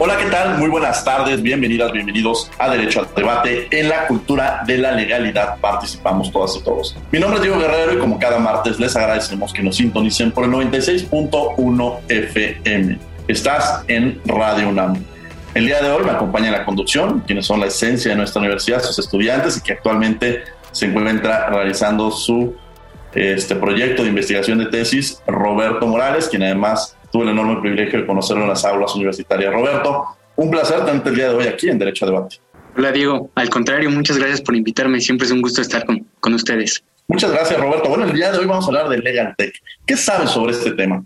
Hola, ¿qué tal? Muy buenas tardes, bienvenidas, bienvenidos a Derecho al Debate. En la cultura de la legalidad participamos todas y todos. Mi nombre es Diego Guerrero y como cada martes les agradecemos que nos sintonicen por el 96.1 FM. Estás en Radio UNAM. El día de hoy me acompaña en la conducción, quienes son la esencia de nuestra universidad, sus estudiantes y que actualmente se encuentra realizando su este proyecto de investigación de tesis, Roberto Morales, quien además Tuve el enorme privilegio de conocerlo en las aulas universitarias. Roberto, un placer tenerte el día de hoy aquí en Derecho a Debate. Hola Diego, al contrario, muchas gracias por invitarme, siempre es un gusto estar con, con ustedes. Muchas gracias Roberto. Bueno, el día de hoy vamos a hablar de Legal Tech. ¿Qué sabes sobre este tema?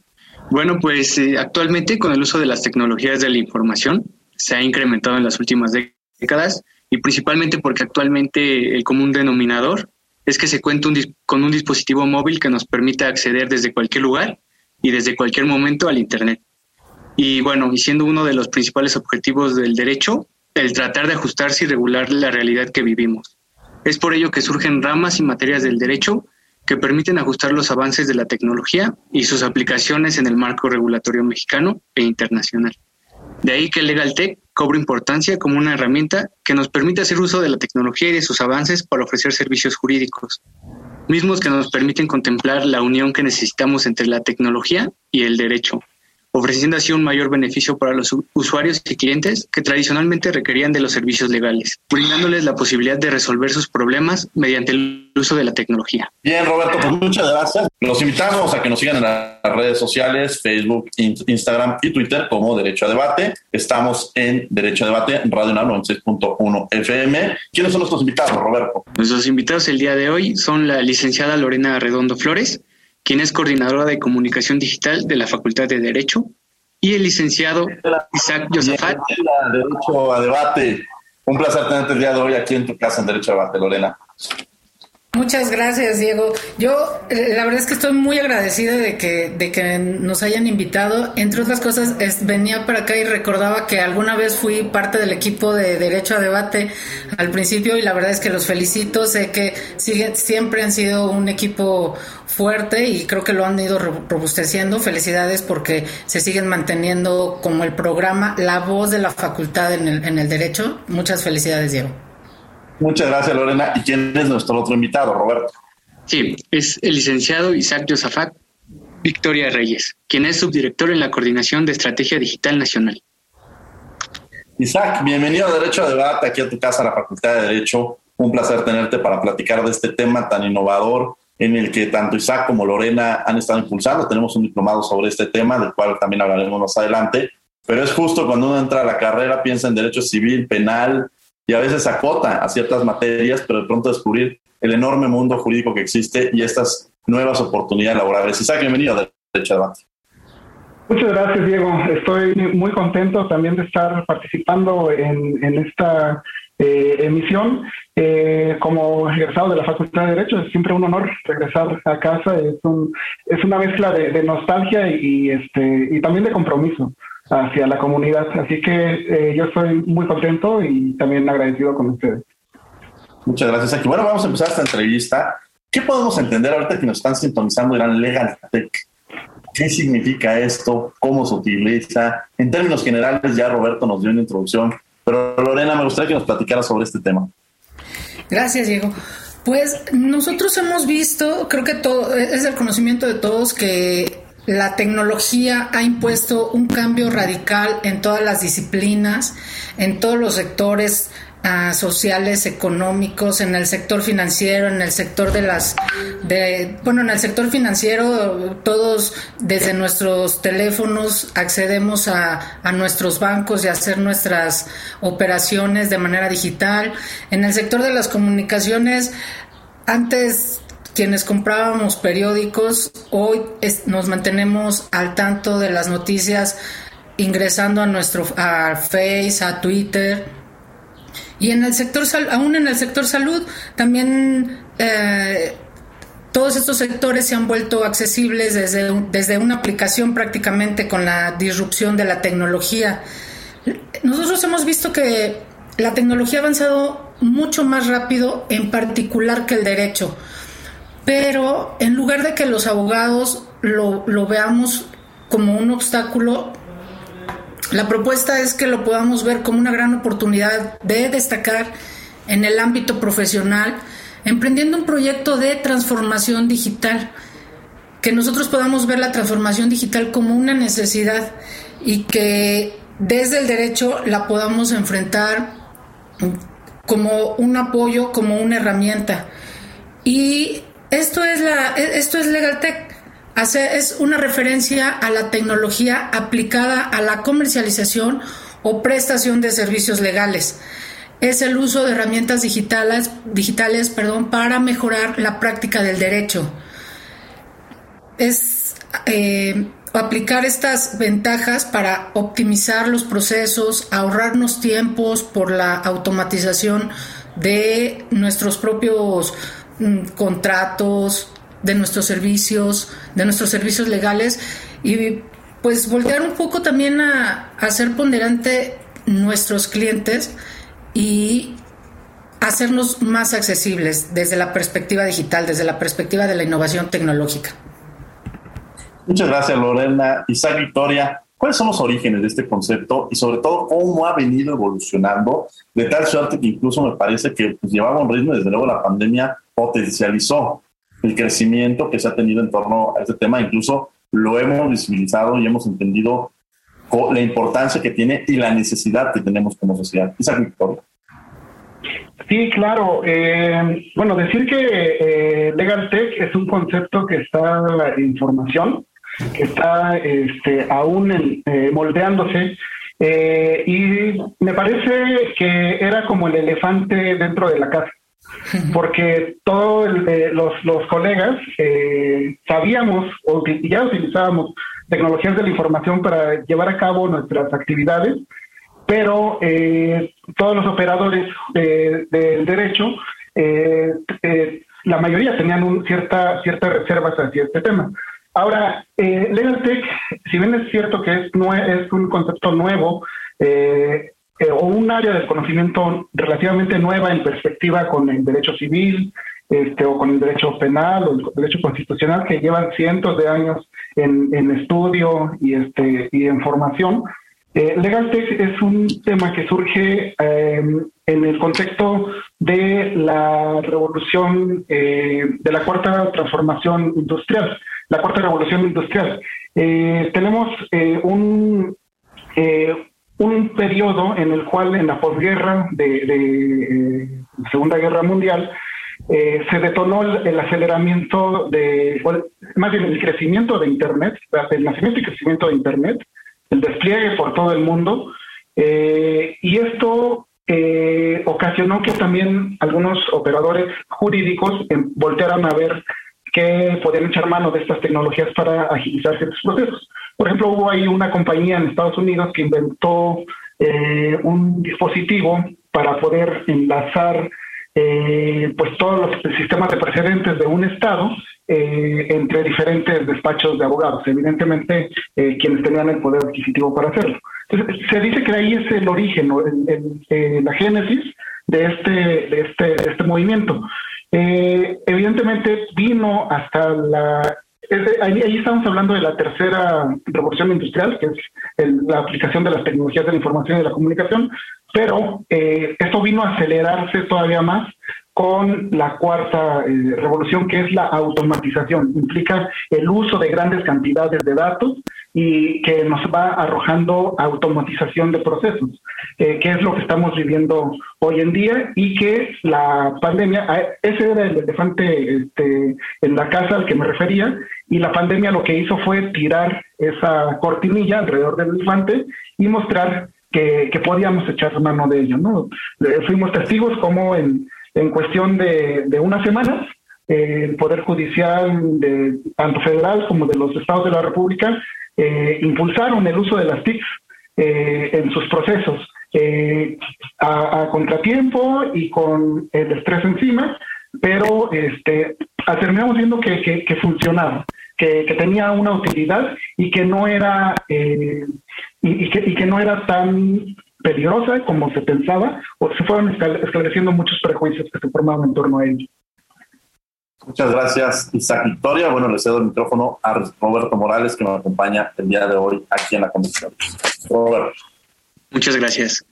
Bueno, pues eh, actualmente con el uso de las tecnologías de la información se ha incrementado en las últimas décadas y principalmente porque actualmente el común denominador es que se cuenta con un dispositivo móvil que nos permite acceder desde cualquier lugar y desde cualquier momento al Internet. Y bueno, y siendo uno de los principales objetivos del derecho, el tratar de ajustarse y regular la realidad que vivimos. Es por ello que surgen ramas y materias del derecho que permiten ajustar los avances de la tecnología y sus aplicaciones en el marco regulatorio mexicano e internacional. De ahí que el LegalTech cobra importancia como una herramienta que nos permite hacer uso de la tecnología y de sus avances para ofrecer servicios jurídicos, mismos que nos permiten contemplar la unión que necesitamos entre la tecnología y el derecho, ofreciendo así un mayor beneficio para los usuarios y clientes que tradicionalmente requerían de los servicios legales, brindándoles la posibilidad de resolver sus problemas mediante el uso de la tecnología. Bien, Roberto, pues muchas gracias. Los invitamos a que nos sigan en las redes sociales, Facebook, Instagram y Twitter como Derecho a Debate. Estamos en Derecho a Debate, Radio 96.1 FM. ¿Quiénes son nuestros invitados, Roberto? Nuestros invitados el día de hoy son la licenciada Lorena Redondo Flores, quien es coordinadora de comunicación digital de la Facultad de Derecho, y el licenciado Isaac Yosafat. Derecho a debate. Un placer tenerte el día de hoy aquí en tu casa en Derecho a Debate, Lorena. Muchas gracias, Diego. Yo eh, la verdad es que estoy muy agradecida de que, de que nos hayan invitado. Entre otras cosas, venía para acá y recordaba que alguna vez fui parte del equipo de Derecho a Debate al principio y la verdad es que los felicito. Sé que sigue, siempre han sido un equipo fuerte y creo que lo han ido robusteciendo. Felicidades porque se siguen manteniendo como el programa, la voz de la facultad en el, en el derecho. Muchas felicidades, Diego. Muchas gracias, Lorena. ¿Y quién es nuestro otro invitado, Roberto? Sí, es el licenciado Isaac Yosafat Victoria Reyes, quien es subdirector en la Coordinación de Estrategia Digital Nacional. Isaac, bienvenido a Derecho a Debate, aquí a tu casa, a la Facultad de Derecho. Un placer tenerte para platicar de este tema tan innovador en el que tanto Isaac como Lorena han estado impulsando. Tenemos un diplomado sobre este tema, del cual también hablaremos más adelante. Pero es justo cuando uno entra a la carrera, piensa en derecho civil, penal, y a veces acota a ciertas materias, pero de pronto descubrir el enorme mundo jurídico que existe y estas nuevas oportunidades laborales. Isaac, bienvenido a Derecho Debate. Muchas gracias, Diego. Estoy muy contento también de estar participando en, esta eh, emisión. Eh, como egresado de la Facultad de Derecho, es siempre un honor regresar a casa. Es, un, es una mezcla de, nostalgia este, y también de compromiso hacia la comunidad. Así que eh, yo estoy muy contento y también agradecido con ustedes. Muchas gracias, aquí. Bueno, vamos a empezar esta entrevista. ¿Qué podemos entender ahorita que nos están sintonizando Irán Legal Tech? ¿Qué significa esto? ¿Cómo se utiliza? En términos generales, ya Roberto nos dio una introducción, pero Lorena, me gustaría que nos platicara sobre este tema. Gracias, Diego. Pues nosotros hemos visto, creo que todo es el conocimiento de todos que la tecnología ha impuesto un cambio radical en todas las disciplinas, en todos los sectores ah, sociales, económicos, en el sector financiero, en el sector de las, de, bueno, en el sector financiero todos desde nuestros teléfonos accedemos a, a nuestros bancos y hacer nuestras operaciones de manera digital. En el sector de las comunicaciones, antes quienes comprábamos periódicos, hoy nos mantenemos al tanto de las noticias ingresando a nuestro a Face, a Twitter. Y en el sector aún en el sector salud también eh, todos estos sectores se han vuelto accesibles desde, desde una aplicación prácticamente con la disrupción de la tecnología. Nosotros hemos visto que la tecnología ha avanzado mucho más rápido, en particular que el derecho. Pero en lugar de que los abogados lo, veamos como un obstáculo, la propuesta es que lo podamos ver como una gran oportunidad de destacar en el ámbito profesional, emprendiendo un proyecto de transformación digital, que nosotros podamos ver la transformación digital como una necesidad y que desde el derecho la podamos enfrentar como un apoyo, como una herramienta. Y esto es, la, esto es LegalTech. Es una referencia a la tecnología aplicada a la comercialización o prestación de servicios legales. Es el uso de herramientas digitales, digitales perdón, para mejorar la práctica del derecho. Es eh, aplicar estas ventajas para optimizar los procesos, ahorrarnos tiempos por la automatización de nuestros propios contratos, de nuestros servicios, de nuestros servicios legales y pues voltear un poco también a, hacer ponderante nuestros clientes y hacernos más accesibles desde la perspectiva digital, desde la perspectiva de la innovación tecnológica. Muchas gracias Lorena. Isaac Victoria, ¿cuáles son los orígenes de este concepto y sobre todo cómo ha venido evolucionando de tal suerte que incluso me parece que pues, llevaba un ritmo desde luego la pandemia potencializó el crecimiento que se ha tenido en torno a este tema. Incluso lo hemos visibilizado y hemos entendido la importancia que tiene y la necesidad que tenemos como sociedad. Esa Victoria. Sí, claro. Eh, bueno, decir que eh, Legal Tech es un concepto que está en formación, que está este, aún eh, moldeándose. y me parece que era como el elefante dentro de la casa porque todos eh, los, los, colegas eh, sabíamos o ya utilizábamos tecnologías de la información para llevar a cabo nuestras actividades, pero eh, todos los operadores del derecho, la mayoría tenían un cierta, ciertas reservas hacia este tema. Ahora, LegalTech, si bien es cierto que es, es un concepto nuevo, eh, o un área del conocimiento relativamente nueva en perspectiva con el derecho civil este, o con el derecho penal o el derecho constitucional que llevan cientos de años en, estudio y, este, y en formación. Eh, LegalTech es un tema que surge em, en el contexto de la revolución, eh, de la cuarta transformación industrial, la cuarta revolución industrial. tenemos un, un periodo en el cual en la posguerra de, eh, Segunda Guerra Mundial eh, se detonó el, aceleramiento de, más bien el crecimiento de Internet, el nacimiento y crecimiento de Internet, el despliegue por todo el mundo, eh, y esto ocasionó que también algunos operadores jurídicos voltearan a ver que podían echar mano de estas tecnologías para agilizar ciertos procesos. Por ejemplo, hubo ahí una compañía en Estados Unidos que inventó eh, un dispositivo para poder enlazar eh, pues todos los sistemas de precedentes de un estado eh, entre diferentes despachos de abogados, evidentemente quienes tenían el poder adquisitivo para hacerlo. Entonces, se dice que ahí es el origen, la génesis de este, este, de este movimiento. Evidentemente vino hasta la ahí, estamos hablando de la tercera revolución industrial, que es la aplicación de las tecnologías de la información y de la comunicación, pero eh, esto vino a acelerarse todavía más con la cuarta eh, revolución, que es la automatización. Implica el uso de grandes cantidades de datos y que nos va arrojando automatización de procesos, eh, que es lo que estamos viviendo hoy en día y que la pandemia, ese era el elefante este, en la casa al que me refería, y la pandemia lo que hizo fue tirar esa cortinilla alrededor del elefante y mostrar que, podíamos echar mano de ello. ¿no? Eh, fuimos testigos como en, en cuestión de, de unas semanas el Poder Judicial, de, tanto federal como de los estados de la República, eh, impulsaron el uso de las TICs eh, en sus procesos eh, a, contratiempo y con el estrés encima, pero este, terminamos viendo que, funcionaba, que, tenía una utilidad y que no era que, y que no era tan peligrosa como se pensaba, o se fueron esclareciendo muchos prejuicios que se formaban en torno a ello. Muchas gracias, Isaac Victoria. Bueno, le cedo el micrófono a Roberto Morales, que nos acompaña el día de hoy aquí en la comisión. Roberto. Muchas gracias.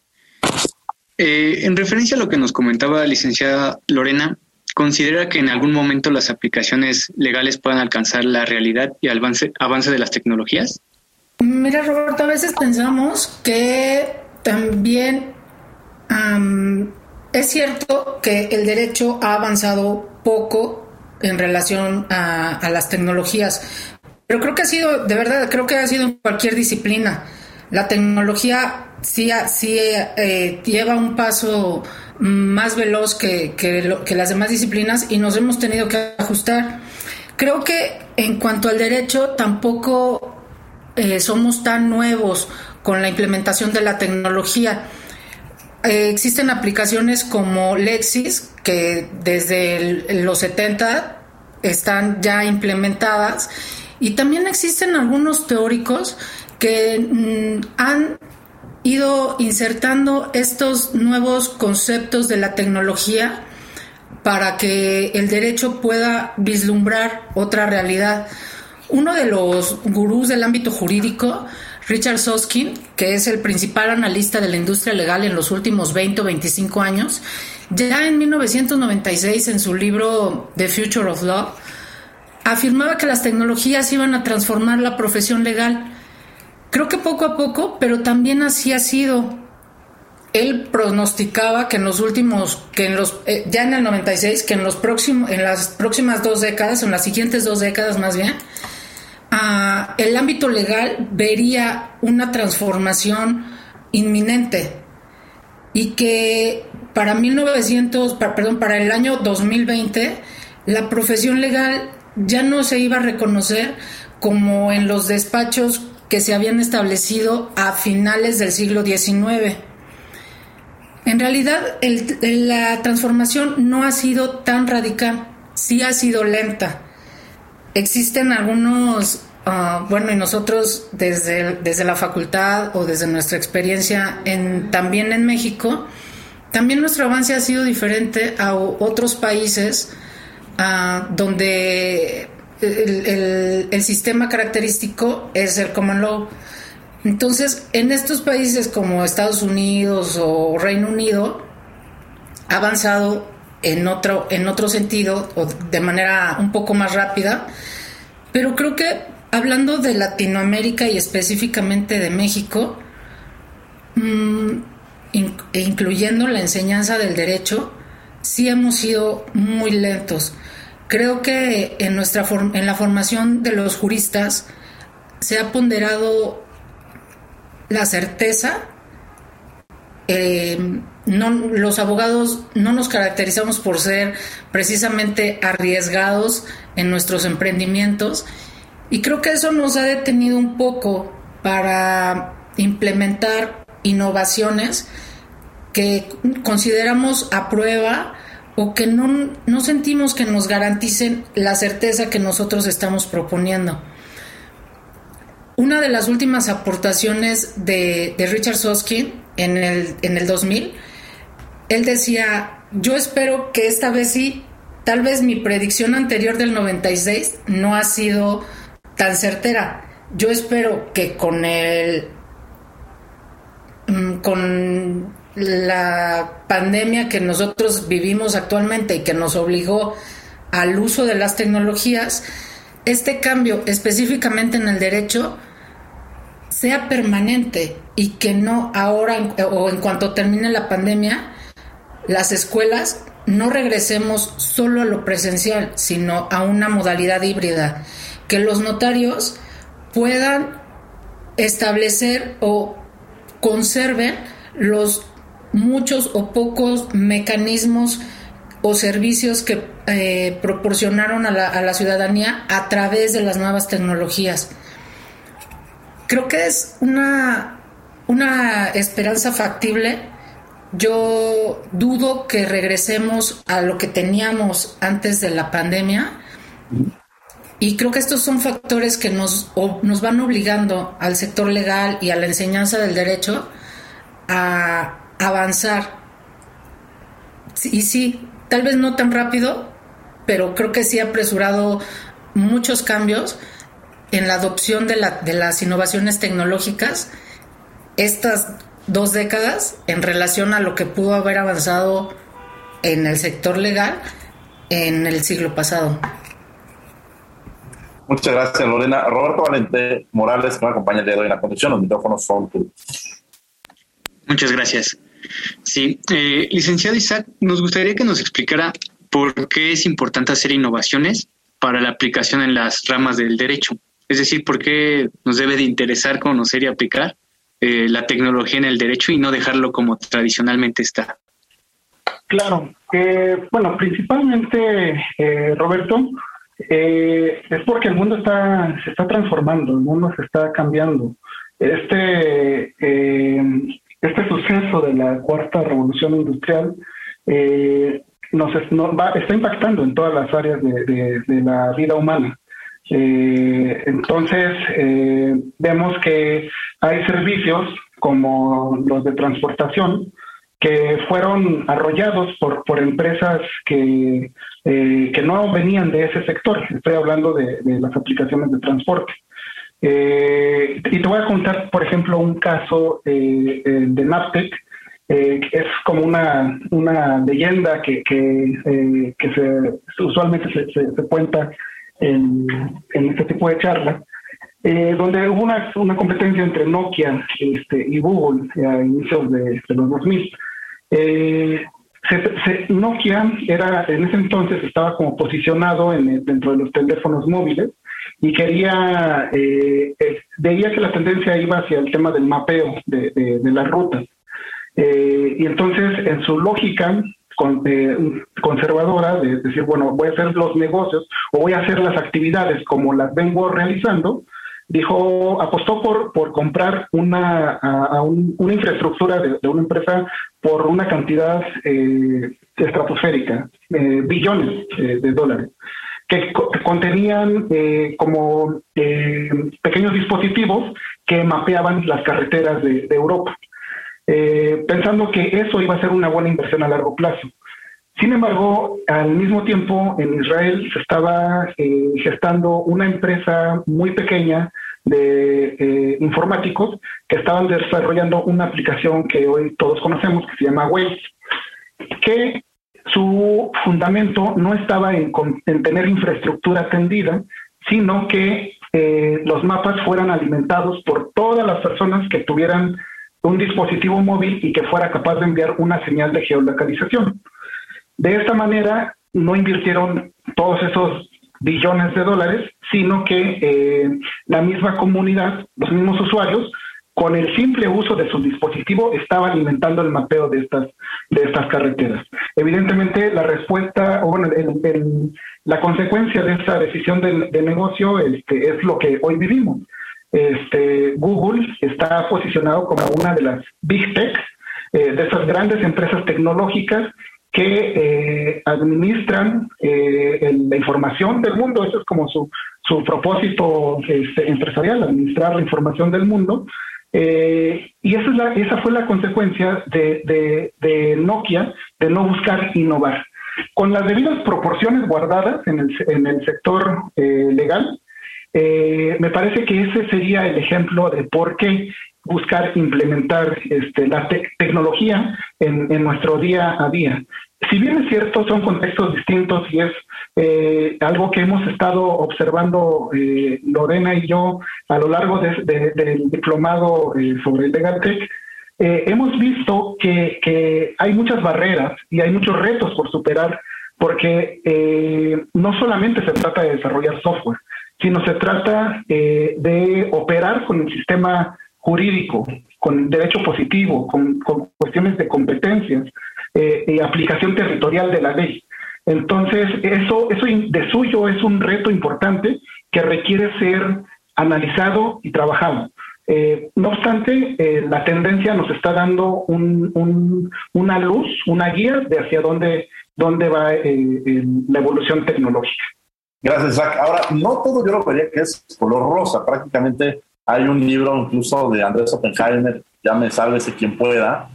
Eh, en referencia a lo que nos comentaba la licenciada Lorena, ¿considera que en algún momento las aplicaciones legales puedan alcanzar la realidad y avance, avance de las tecnologías? Mira, Roberto, a veces pensamos que también es cierto que el derecho ha avanzado poco en relación a, las tecnologías. Pero creo que ha sido, de verdad, creo que ha sido en cualquier disciplina. La tecnología sí, sí eh, lleva un paso más veloz que, que, las demás disciplinas y nos hemos tenido que ajustar. Creo que en cuanto al derecho tampoco eh, somos tan nuevos con la implementación de la tecnología. Eh, existen aplicaciones como Lexis, que desde los 70 están ya implementadas, y también existen algunos teóricos que mm, han ido insertando estos nuevos conceptos de la tecnología para que el derecho pueda vislumbrar otra realidad. Uno de los gurús del ámbito jurídico Richard Soskin, que es el principal analista de la industria legal en los últimos 20 o 25 años, ya en 1996 en su libro The Future of Law, afirmaba que las tecnologías iban a transformar la profesión legal. Creo que poco a poco, pero también así ha sido. Él pronosticaba que en los últimos, que en los, eh, ya en el 96, que en los próximos, en las próximas dos décadas, en las siguientes dos décadas más bien, el ámbito legal vería una transformación inminente y que para 1900, perdón, para el año 2020 la profesión legal ya no se iba a reconocer como en los despachos que se habían establecido a finales del siglo XIX. En realidad, la transformación no ha sido tan radical, sí ha sido lenta existen algunos, ah, bueno, y nosotros desde, desde la facultad o desde nuestra experiencia en, también en México, también nuestro avance ha sido diferente a otros países ah, donde el, el, sistema característico es el common law. Entonces, en estos países como Estados Unidos o Reino Unido, ha avanzado en otro, en otro sentido o de manera un poco más rápida, pero creo que hablando de Latinoamérica y específicamente de México, mm, e incluyendo la enseñanza del derecho, sí hemos sido muy lentos. Creo que en, nuestra en la formación de los juristas se ha ponderado la certeza, eh, los abogados no nos caracterizamos por ser precisamente arriesgados en nuestros emprendimientos y creo que eso nos ha detenido un poco para implementar innovaciones que consideramos a prueba o que no, no sentimos que nos garanticen la certeza que nosotros estamos proponiendo. Una de las últimas aportaciones de, de Richard Soskin en el, en el 2000 él decía, yo espero que esta vez sí, tal vez mi predicción anterior del 96 no ha sido tan certera. Yo espero que con el mm, con la pandemia que nosotros vivimos actualmente y que nos obligó al uso de las tecnologías, este cambio específicamente en el derecho sea permanente y que no ahora o en cuanto termine la pandemia, las escuelas no regresemos solo a lo presencial, sino a una modalidad híbrida, que los notarios puedan establecer o conserven los muchos o pocos mecanismos o servicios que eh, proporcionaron a la, a la ciudadanía a través de las nuevas tecnologías. Creo que es una, una esperanza factible. Yo dudo que regresemos a lo que teníamos antes de la pandemia. Y creo que estos son factores que nos, nos van obligando al sector legal y a la enseñanza del derecho a avanzar. Y sí, tal vez no tan rápido, pero creo que sí ha apresurado muchos cambios en la adopción de, la, de las innovaciones tecnológicas estas dos décadas en relación a lo que pudo haber avanzado en el sector legal en el siglo pasado. Muchas gracias, Lorena. Roberto Valente Morales, que me acompaña el día de hoy en la conducción. Los micrófonos son tuyos. Muchas gracias. Sí, eh, licenciado Isaac, nos gustaría que nos explicara por qué es importante hacer innovaciones para la aplicación en las ramas del derecho. Es decir, por qué nos debe de interesar conocer y aplicar eh, la tecnología en el derecho y no dejarlo como tradicionalmente está. Claro, eh, bueno, principalmente, eh, Roberto, eh, es porque el mundo está, se está transformando, el mundo se está cambiando. Este, eh, este suceso de la cuarta revolución industrial eh, nos, va, está impactando en todas las áreas de la vida humana. Eh, entonces, eh, vemos que hay servicios como los de transportación que fueron arrollados por, por empresas que, eh, que no venían de ese sector. Estoy hablando de, las aplicaciones de transporte. Y te voy a contar, por ejemplo, un caso de Naptec, es como una, una leyenda que, que, que se, usualmente se cuenta en, en, este tipo de charlas, donde hubo una, una, competencia entre Nokia este, y Google a inicios de, de los 2000. Nokia era en ese entonces estaba como posicionado en, dentro de los teléfonos móviles y quería, eh, eh, veía que la tendencia iba hacia el tema del mapeo de, de, de las rutas. Eh, y entonces, en su lógica con, eh, conservadora de decir, bueno, voy a hacer los negocios o voy a hacer las actividades como las vengo realizando, dijo, apostó por, por comprar una, a, a un, una infraestructura de, de, una empresa por una cantidad eh, estratosférica, eh, billones de dólares que, contenían eh, como eh, pequeños dispositivos que mapeaban las carreteras de, de Europa, eh, pensando que eso iba a ser una buena inversión a largo plazo. Sin embargo, al mismo tiempo en Israel se estaba eh, gestando una empresa muy pequeña de eh, informáticos que estaban desarrollando una aplicación que hoy todos conocemos que se llama Waze, que su fundamento no estaba en, en tener infraestructura atendida, sino que eh, los mapas fueran alimentados por todas las personas que tuvieran un dispositivo móvil y que fuera capaz de enviar una señal de geolocalización. De esta manera, no invirtieron todos esos billones de dólares, sino que eh, la misma comunidad, los mismos usuarios, con el simple uso de su dispositivo estaba alimentando el mapeo de estas de estas carreteras. Evidentemente, la respuesta, o bueno, la consecuencia de esta decisión de, de negocio este, es lo que hoy vivimos. Este, Google está posicionado como una de las big tech, eh, de esas grandes empresas tecnológicas que eh, administran eh, la información del mundo. Eso es como su, su propósito este, empresarial, administrar la información del mundo. Y esa, es esa fue la consecuencia de, de, de, Nokia de no buscar innovar. Con las debidas proporciones guardadas en el, en el sector legal, eh, me parece que ese sería el ejemplo de por qué buscar implementar este, la tecnología en, nuestro día a día. Si bien es cierto, son contextos distintos y es eh, algo que hemos estado observando eh, Lorena y yo a lo largo del diplomado eh, sobre el Legal Tech, hemos visto que, que, hay muchas barreras y hay muchos retos por superar porque no solamente se trata de desarrollar software, sino se trata de operar con el sistema jurídico, con derecho positivo, con, cuestiones de competencias eh, y aplicación territorial de la ley. Entonces, eso, eso de suyo es un reto importante que requiere ser analizado y trabajado. Eh, no obstante, eh, la tendencia nos está dando una luz, una guía de hacia dónde, dónde va la evolución tecnológica. Gracias, Zach. Ahora, no todo yo lo vería que es color rosa. Prácticamente hay un libro incluso de Andrés Oppenheimer, ya me sálvese quien pueda,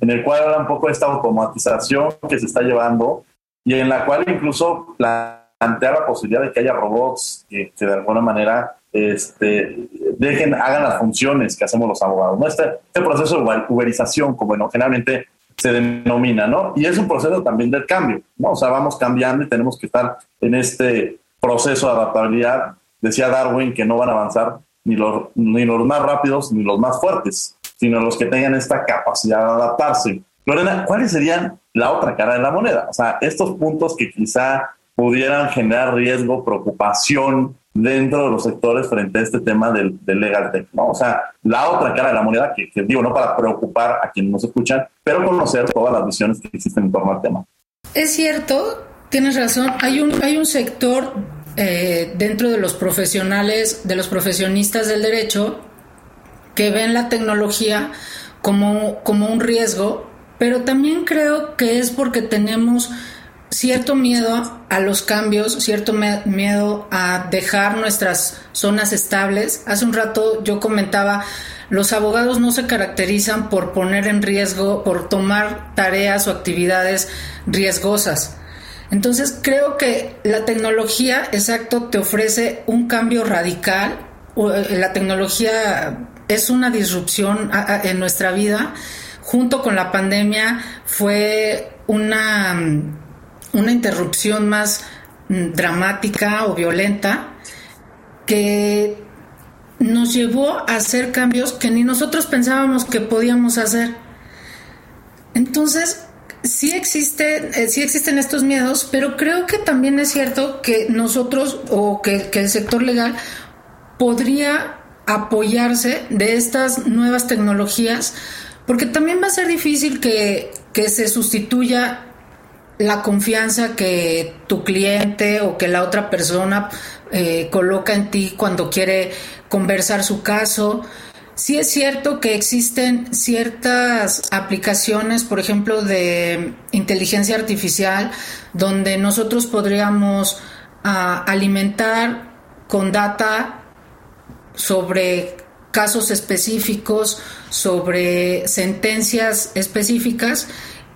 en el cual habla un poco de esta automatización que se está llevando y en la cual incluso plantea la posibilidad de que haya robots que, de alguna manera este, dejen, hagan las funciones que hacemos los abogados. ¿no? Este, este proceso de uberización, como generalmente se denomina, ¿no? Y es un proceso también del cambio, ¿no? O sea, vamos cambiando y tenemos que estar en este proceso de adaptabilidad. Decía Darwin que no van a avanzar ni los, ni los más rápidos ni los más fuertes, sino los que tengan esta capacidad de adaptarse. Lorena, ¿cuáles serían la otra cara de la moneda? O sea, estos puntos que quizá pudieran generar riesgo, preocupación dentro de los sectores frente a este tema del, legal tech, ¿no? O sea, la otra cara de la moneda, que, digo, no para preocupar a quienes nos escuchan, pero conocer todas las visiones que existen en torno al tema. Es cierto, tienes razón, hay un, hay un sector eh, dentro de los profesionales, de los profesionistas del derecho, que ven la tecnología como, como un riesgo, pero también creo que es porque tenemos cierto miedo a los cambios, cierto miedo a dejar nuestras zonas estables. Hace un rato yo comentaba, los abogados no se caracterizan por poner en riesgo, por tomar tareas o actividades riesgosas. Entonces creo que la tecnología, exacto, te ofrece un cambio radical. Eh, la tecnología es una disrupción en nuestra vida. Junto con la pandemia fue una, una interrupción más mm, dramática o violenta que nos llevó a hacer cambios que ni nosotros pensábamos que podíamos hacer. Entonces, sí existen, eh, sí existen estos miedos, pero creo que también es cierto que nosotros o que, el sector legal podría apoyarse de estas nuevas tecnologías, porque también va a ser difícil que, se sustituya la confianza que tu cliente o que la otra persona eh, coloca en ti cuando quiere conversar su caso. Sí es cierto que existen ciertas aplicaciones, por ejemplo, de inteligencia artificial, donde nosotros podríamos ah, alimentar con data sobre casos específicos, sobre sentencias específicas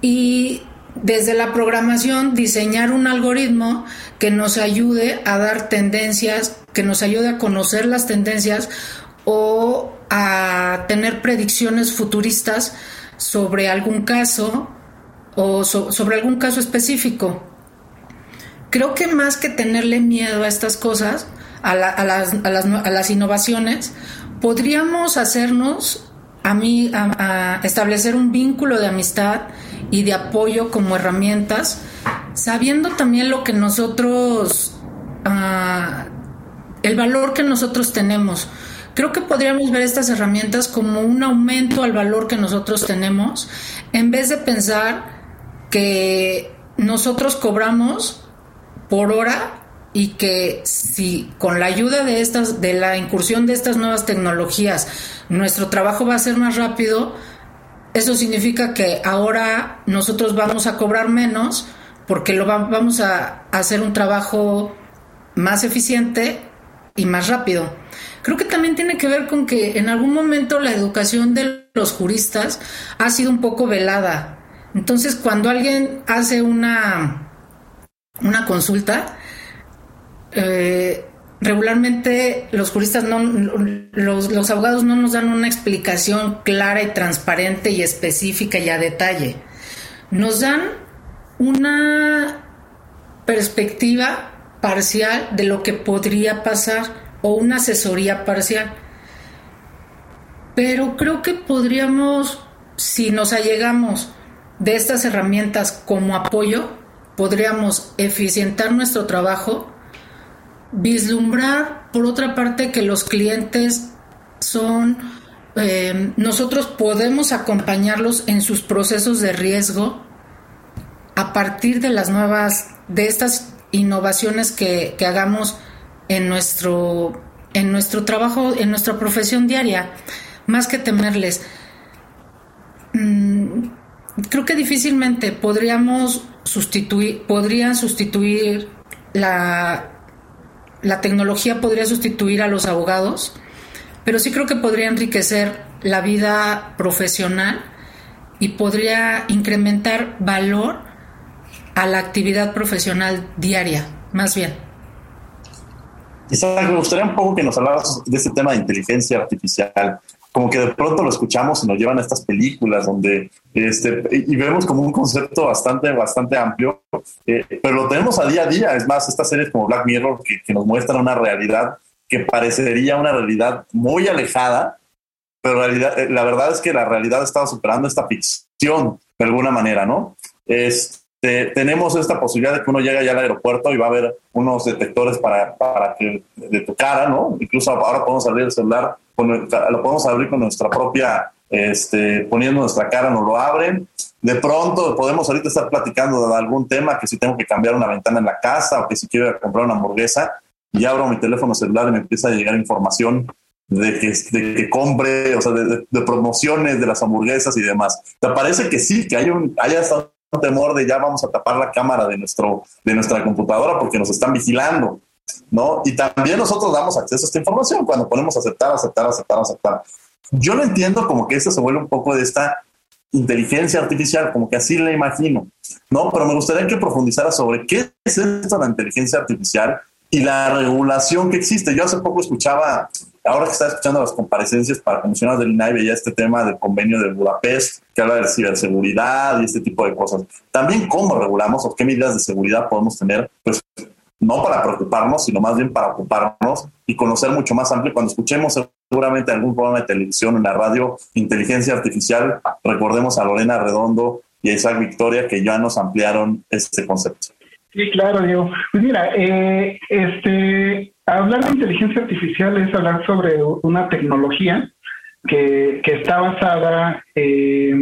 y desde la programación diseñar un algoritmo que nos ayude a dar tendencias, que nos ayude a conocer las tendencias o a tener predicciones futuristas sobre algún caso o sobre algún caso específico. Creo que más que tenerle miedo a estas cosas, a, las, a, las, a las, innovaciones, podríamos hacernos a mí a, establecer un vínculo de amistad y de apoyo como herramientas, sabiendo también lo que nosotros, ah, el valor que nosotros tenemos Creo que podríamos ver estas herramientas como un aumento al valor que nosotros tenemos, en vez de pensar que nosotros cobramos por hora y que si con la ayuda de estas de la incursión de estas nuevas tecnologías nuestro trabajo va a ser más rápido, eso significa que ahora nosotros vamos a cobrar menos porque lo vamos a hacer un trabajo más eficiente y más rápido. Creo que también tiene que ver con que en algún momento la educación de los juristas ha sido un poco velada. Entonces, cuando alguien hace una, una consulta, eh, regularmente los juristas no, los, los abogados no nos dan una explicación clara y transparente y específica y a detalle. Nos dan una perspectiva parcial de lo que podría pasar o una asesoría parcial. Pero creo que podríamos, si nos allegamos de estas herramientas como apoyo, podríamos eficientar nuestro trabajo, vislumbrar, por otra parte, que los clientes son, eh, nosotros podemos acompañarlos en sus procesos de riesgo a partir de las nuevas, de estas innovaciones que, que hagamos en nuestro, en nuestro trabajo, en nuestra profesión diaria, más que temerles. Mm, creo que difícilmente podríamos sustituir, podrían sustituir la, la tecnología podría sustituir a los abogados, pero sí creo que podría enriquecer la vida profesional y podría incrementar valor a la actividad profesional diaria, más bien. Isaac, me gustaría un poco que nos hablaras de este tema de inteligencia artificial. Como que de pronto lo escuchamos y nos llevan a estas películas donde este, y vemos como un concepto bastante, bastante amplio, eh, pero lo tenemos a día a día. Es más, estas series como Black Mirror que, nos muestran una realidad que parecería una realidad muy alejada, pero eh, la verdad es que la realidad está superando esta ficción de alguna manera, ¿no? Es, tenemos esta posibilidad de que uno llegue ya al aeropuerto y va a haber unos detectores para, para que de tu cara, ¿no? Incluso ahora podemos abrir el celular, lo podemos abrir con nuestra propia, este, poniendo nuestra cara, nos lo abren. De pronto podemos ahorita estar platicando de algún tema, que si tengo que cambiar una ventana en la casa o que si quiero comprar una hamburguesa y abro mi teléfono celular y me empieza a llegar información de que, de que compre, o sea, de, de, promociones de las hamburguesas y demás. ¿Te parece que sí, que hay un, haya estado temor de ya vamos a tapar la cámara de, nuestro, de nuestra computadora porque nos están vigilando, ¿no? Y también nosotros damos acceso a esta información cuando ponemos aceptar, aceptar, aceptar, aceptar. Yo lo entiendo como que esto se vuelve un poco de esta inteligencia artificial, como que así la imagino, ¿no? Pero me gustaría que profundizara sobre qué es esto la inteligencia artificial y la regulación que existe. Yo hace poco escuchaba ahora que está escuchando las comparecencias para comisionados del INAI, veía este tema del convenio de Budapest, que habla de ciberseguridad y este tipo de cosas. También cómo regulamos o qué medidas de seguridad podemos tener, pues no para preocuparnos, sino más bien para ocuparnos y conocer mucho más amplio. Cuando escuchemos seguramente algún programa de televisión en la radio, inteligencia artificial, recordemos a Lorena Redondo y a Isaac Victoria que ya nos ampliaron este concepto. Sí, claro, Diego. Pues mira, eh, este, hablar de inteligencia artificial es hablar sobre una tecnología que, que está basada eh,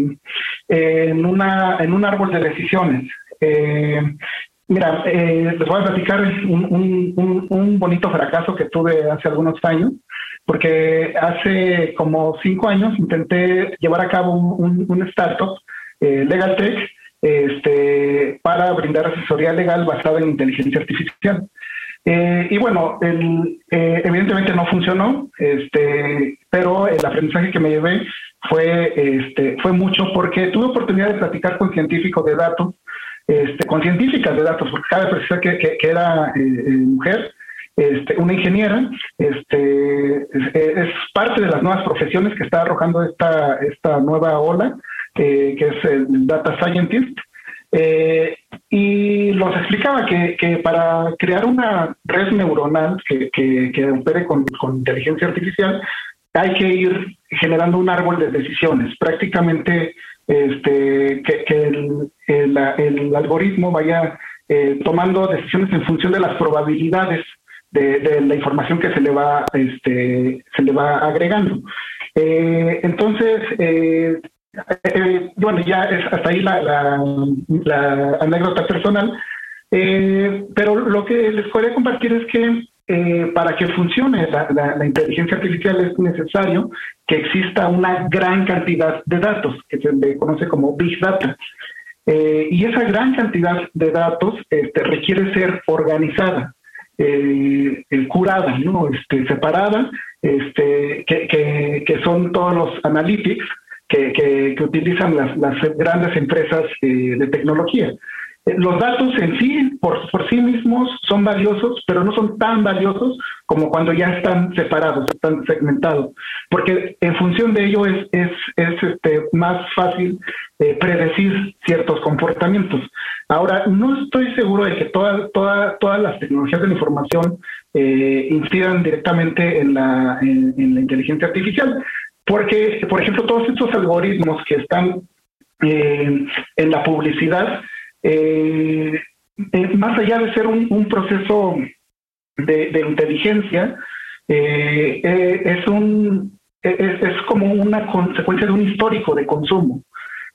en, una, en un árbol de decisiones. Eh, mira, eh, les voy a platicar un, un, un, bonito fracaso que tuve hace algunos años, porque hace como cinco años intenté llevar a cabo un, startup, eh, LegalTech, este, para brindar asesoría legal basada en inteligencia artificial. Eh, y bueno, el, eh, evidentemente no funcionó, este, pero el aprendizaje que me llevé fue, este, fue mucho porque tuve oportunidad de platicar con científicos de datos, este, con científicas de datos, porque cabe precisar que, que, que era eh, eh mujer, este, una ingeniera, este, es, es, parte de las nuevas profesiones que está arrojando esta, esta nueva ola eh, que es el Data Scientist, eh, y los explicaba que, que, para crear una red neuronal que, que, que opere con, con, inteligencia artificial, hay que ir generando un árbol de decisiones, prácticamente este, que, el, el, el, algoritmo vaya eh, tomando decisiones en función de las probabilidades de, de, la información que se le va, este, se le va agregando. Eh, entonces, eh, eh, bueno, ya es hasta ahí la, la, la anécdota personal, eh, pero lo que les podría compartir es que eh, para que funcione la, la, inteligencia artificial es necesario que exista una gran cantidad de datos, que se le conoce como Big Data. Eh, y esa gran cantidad de datos este, requiere ser organizada, eh, curada, ¿no? este, separada, este, que, que, que son todos los analytics que, que, que utilizan las, las, grandes empresas eh, de tecnología. Eh, los datos en sí, por, por sí mismos, son valiosos, pero no son tan valiosos como cuando ya están separados, están segmentados, porque en función de ello es, es, es este, más fácil eh, predecir ciertos comportamientos. Ahora, no estoy seguro de que toda, toda, todas las tecnologías de la información eh, incidan directamente en la, en, la inteligencia artificial, porque, por ejemplo, todos estos algoritmos que están eh, en la publicidad, más allá de ser un, proceso de, inteligencia eh, eh, es, un, es, es, como una consecuencia de un histórico de consumo.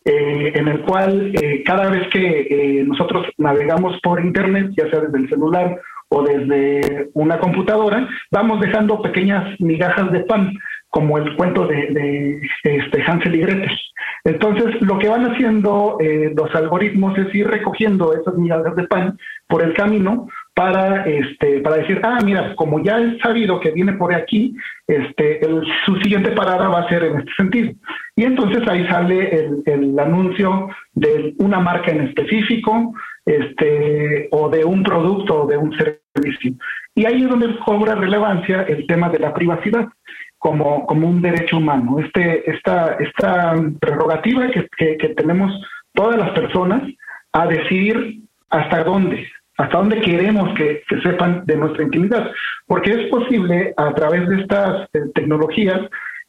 Eh, en el cual cada vez que nosotros navegamos por Internet, ya sea desde el celular o desde una computadora, vamos dejando pequeñas migajas de pan, como el cuento de, de este Hansel y Gretel. Entonces, lo que van haciendo los algoritmos es ir recogiendo esas migajas de pan por el camino para, este, para decir, ah, mira, como ya he sabido que viene por aquí, este, su siguiente parada va a ser en este sentido. Y entonces ahí sale el, el anuncio de una marca en específico, este, o de un producto o de un servicio. Y ahí es donde cobra relevancia el tema de la privacidad como, como un derecho humano. Este, esta, esta prerrogativa que, que, que tenemos todas las personas a decidir hasta dónde, hasta dónde queremos que, sepan de nuestra intimidad, porque es posible a través de estas eh, tecnologías,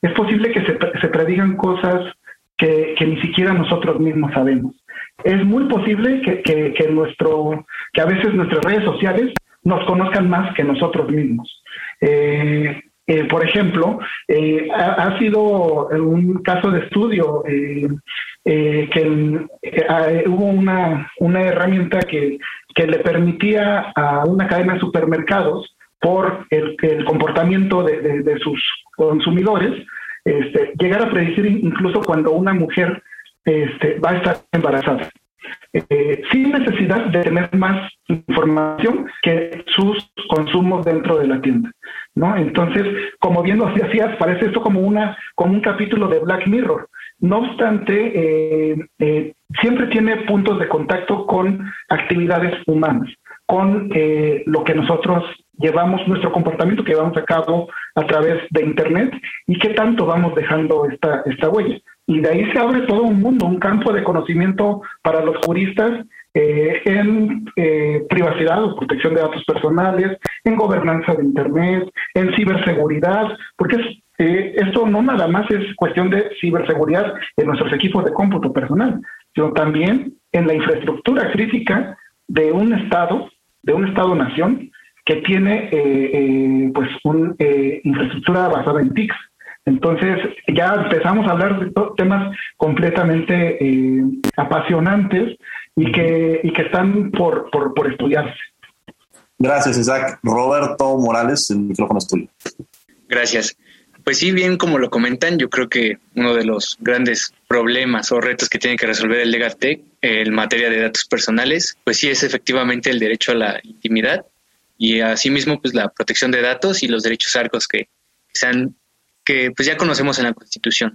es posible que se, se predigan cosas que, ni siquiera nosotros mismos sabemos. Es muy posible que, que, nuestro, que a veces nuestras redes sociales nos conozcan más que nosotros mismos. Eh, eh, por ejemplo, ha, sido un caso de estudio que hubo una, una herramienta que que le permitía a una cadena de supermercados, por el, comportamiento de, sus consumidores, este, llegar a predecir incluso cuando una mujer este, va a estar embarazada. Eh, sin necesidad de tener más información que sus consumos dentro de la tienda, ¿no? Entonces, como bien lo hacías, parece esto como una como un capítulo de Black Mirror. No obstante, eh, eh, siempre tiene puntos de contacto con actividades humanas, con lo que nosotros llevamos, nuestro comportamiento que llevamos a cabo a través de Internet y qué tanto vamos dejando esta, esta huella y de ahí se abre todo un mundo, un campo de conocimiento para los juristas eh, en eh, privacidad o protección de datos personales, en gobernanza de Internet, en ciberseguridad, porque eh, esto no nada más es cuestión de ciberseguridad en nuestros equipos de cómputo personal, sino también en la infraestructura crítica de un Estado, de un Estado-nación que tiene pues una infraestructura basada en TICs. Entonces ya empezamos a hablar de temas completamente eh, apasionantes y que, y que están por, por, por estudiarse. Gracias, Isaac. Roberto Morales, el micrófono es tuyo. Gracias. Pues sí, bien como lo comentan, yo creo que uno de los grandes problemas o retos que tiene que resolver el LegalTech en materia de datos personales, pues sí es efectivamente el derecho a la intimidad y asimismo pues la protección de datos y los derechos arcos que se han que pues ya conocemos en la Constitución.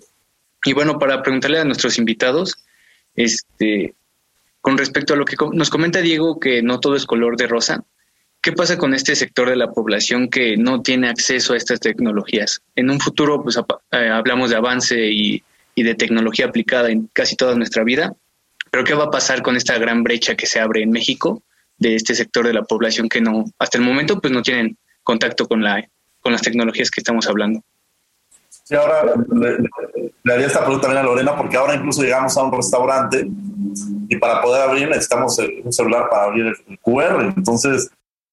Y bueno, para preguntarle a nuestros invitados, este, con respecto a lo que nos comenta Diego, que no todo es color de rosa, ¿qué pasa con este sector de la población que no tiene acceso a estas tecnologías? En un futuro, pues eh, hablamos de avance y, y de tecnología aplicada en casi toda nuestra vida, pero ¿qué va a pasar con esta gran brecha que se abre en México de este sector de la población que no, hasta el momento, pues no tienen contacto con la con las tecnologías que estamos hablando? Sí, ahora le, haría esta pregunta también a Lorena, porque ahora incluso llegamos a un restaurante y para poder abrir necesitamos un celular para abrir el QR. Entonces,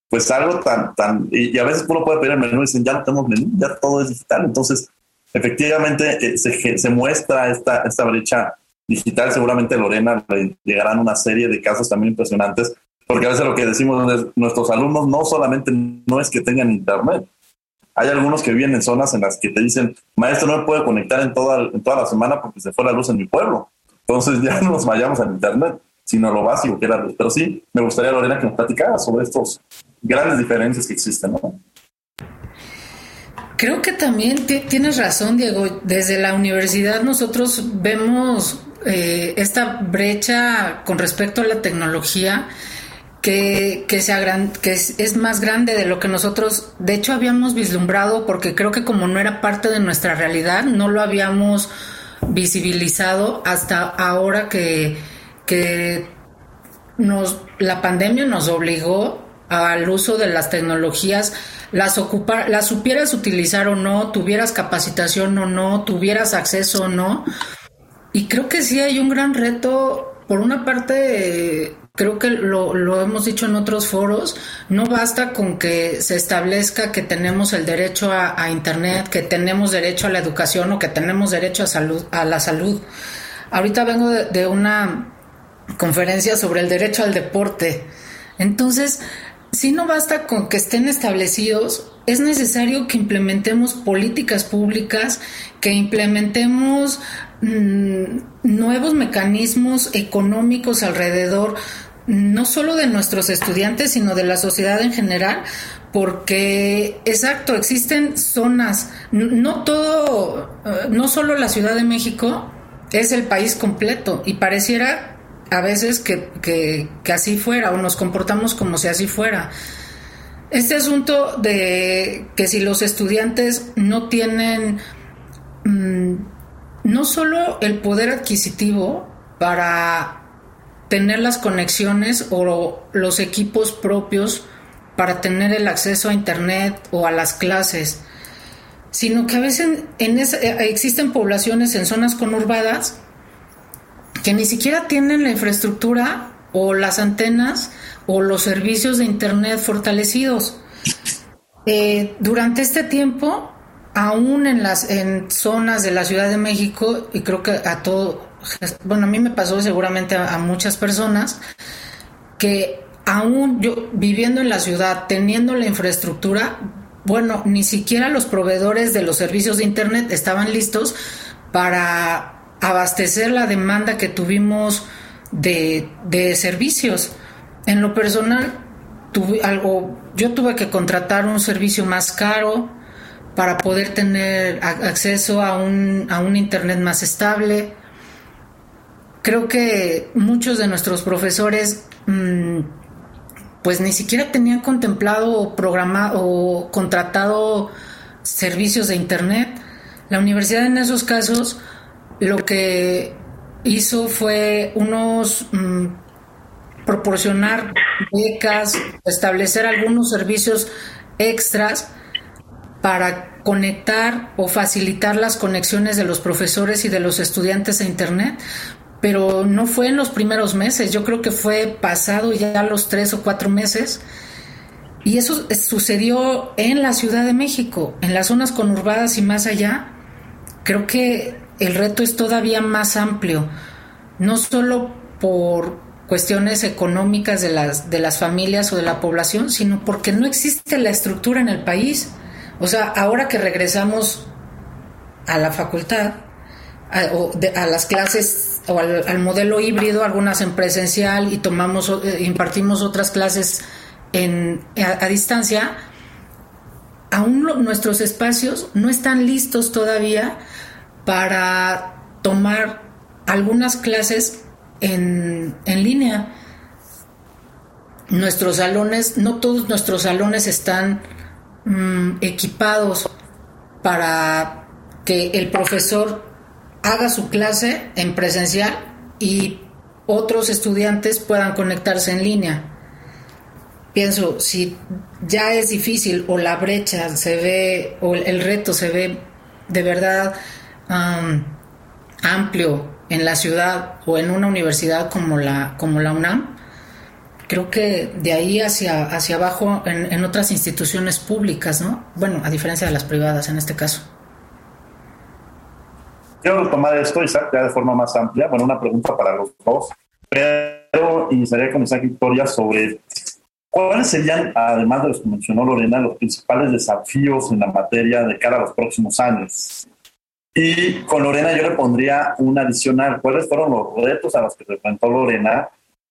pues algo tan, tan, y, a veces uno puede pedir el menú y dicen, ya no tenemos menú, ya todo es digital. Entonces, efectivamente, eh, se, se, muestra esta, esta brecha digital. Seguramente Lorena le llegarán una serie de casos también impresionantes, porque a veces lo que decimos es, nuestros alumnos no solamente no es que tengan internet, hay algunos que viven en zonas en las que te dicen, maestro, no me puedo conectar en toda, en toda la semana porque se fue la luz en mi pueblo. Entonces ya no nos vayamos al Internet, sino lo básico que era luz. Pero sí, me gustaría, Lorena, que nos platicara sobre estos grandes diferencias que existen. ¿no? Creo que también tienes razón, Diego. Desde la universidad nosotros vemos eh, esta brecha con respecto a la tecnología que, que, sea gran, que es, es, más grande de lo que nosotros, de hecho, habíamos vislumbrado, porque creo que como no era parte de nuestra realidad, no lo habíamos visibilizado hasta ahora que, que nos, la pandemia nos obligó al uso de las tecnologías, las, ocupar, las supieras utilizar o no, tuvieras capacitación o no, tuvieras acceso o no. Y creo que sí hay un gran reto, por una parte, creo que lo, hemos dicho en otros foros, no basta con que se establezca que tenemos el derecho a, Internet, que tenemos derecho a la educación o que tenemos derecho a, salud, a la salud. Ahorita vengo de, una conferencia sobre el derecho al deporte. Entonces, si no basta con que estén establecidos, es necesario que implementemos políticas públicas, que implementemos mmm, nuevos mecanismos económicos alrededor no solo de nuestros estudiantes, sino de la sociedad en general, porque, exacto, existen zonas, no todo, eh, no solo la Ciudad de México es el país completo y pareciera a veces que, que, así fuera o nos comportamos como si así fuera. Este asunto de que si los estudiantes no tienen mmm, no solo el poder adquisitivo para tener las conexiones o los equipos propios para tener el acceso a internet o a las clases, sino que a veces esa, existen poblaciones en zonas conurbadas que ni siquiera tienen la infraestructura o las antenas o los servicios de internet fortalecidos. Eh, durante este tiempo, aún en las en zonas de la Ciudad de México, y creo que a todo, bueno, a mí me pasó seguramente a, muchas personas, que aún yo viviendo en la ciudad, teniendo la infraestructura, bueno, ni siquiera los proveedores de los servicios de Internet estaban listos para abastecer la demanda que tuvimos de, de servicios. En lo personal, tuve algo, yo tuve que contratar un servicio más caro para poder tener acceso a un, a un Internet más estable creo que muchos de nuestros profesores mmm, pues ni siquiera tenían contemplado o programado o contratado servicios de internet. La universidad en esos casos lo que hizo fue unos mmm, proporcionar becas, establecer algunos servicios extras para conectar o facilitar las conexiones de los profesores y de los estudiantes a Internet, pero no fue en los primeros meses, yo creo que fue pasado ya los tres o cuatro meses. Y eso sucedió en la Ciudad de México, en las zonas conurbadas y más allá. Creo que el reto es todavía más amplio, no solo por cuestiones económicas de las, de las familias o de la población, sino porque no existe la estructura en el país. O sea, ahora que regresamos a la facultad, a, de, a las clases o al, modelo híbrido, algunas en presencial y tomamos, eh, impartimos otras clases a, distancia, aún nuestros espacios no están listos todavía para tomar algunas clases en, en línea. Nuestros salones, no todos nuestros salones están mmm, equipados para que el profesor haga su clase en presencial y otros estudiantes puedan conectarse en línea. Pienso, si ya es difícil o la brecha se ve, o el reto se ve de verdad um, amplio en la ciudad o en una universidad como la, como la UNAM, creo que de ahí hacia, hacia abajo en, en otras instituciones públicas, ¿no? Bueno, a diferencia de las privadas en este caso. Quiero tomar esto, Isaac, ya de forma más amplia. Bueno, una pregunta para los dos. Pero iniciaría con Isaac Victoria sobre cuáles serían, además de los que mencionó Lorena, los principales desafíos en la materia de cara a los próximos años. Y con Lorena yo le pondría un adicional. ¿Cuáles fueron los retos a los que se enfrentó Lorena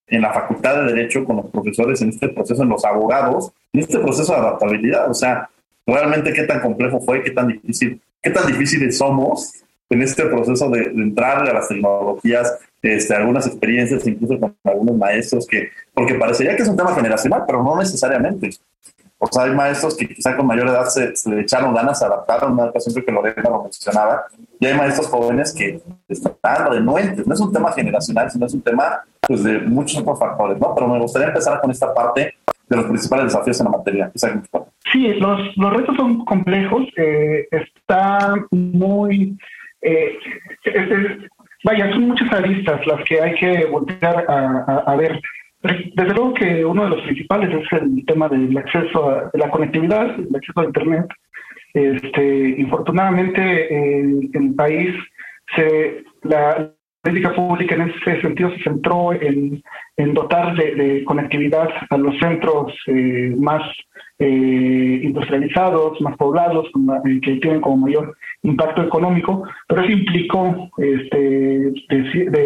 en la Facultad de Derecho con los profesores en este proceso, en los abogados, en este proceso de adaptabilidad? O sea, realmente qué tan complejo fue, qué tan difícil, qué tan difíciles somos en este proceso de, entrar a las tecnologías, este, algunas experiencias incluso con algunos maestros que, porque parecería que es un tema generacional, pero no necesariamente. O sea, hay maestros que quizá con mayor edad se, le echaron ganas, se adaptaron, una ocasión que Lorena lo mencionaba, y hay maestros jóvenes que están renuentes. No es un tema generacional, sino es un tema pues, de muchos otros factores, ¿no? Pero me gustaría empezar con esta parte de los principales desafíos en la materia. Sí, los, los retos son complejos, eh, está muy... Eh, vaya, son muchas aristas las que hay que voltear a, a ver. Desde luego que uno de los principales es el tema del acceso a la conectividad, el acceso a Internet. Este, infortunadamente, en, el país se, la política pública en ese sentido se centró en, dotar de, conectividad a los centros eh, más eh, industrializados, más poblados, eh, que tienen como mayor impacto económico, pero eso implicó este,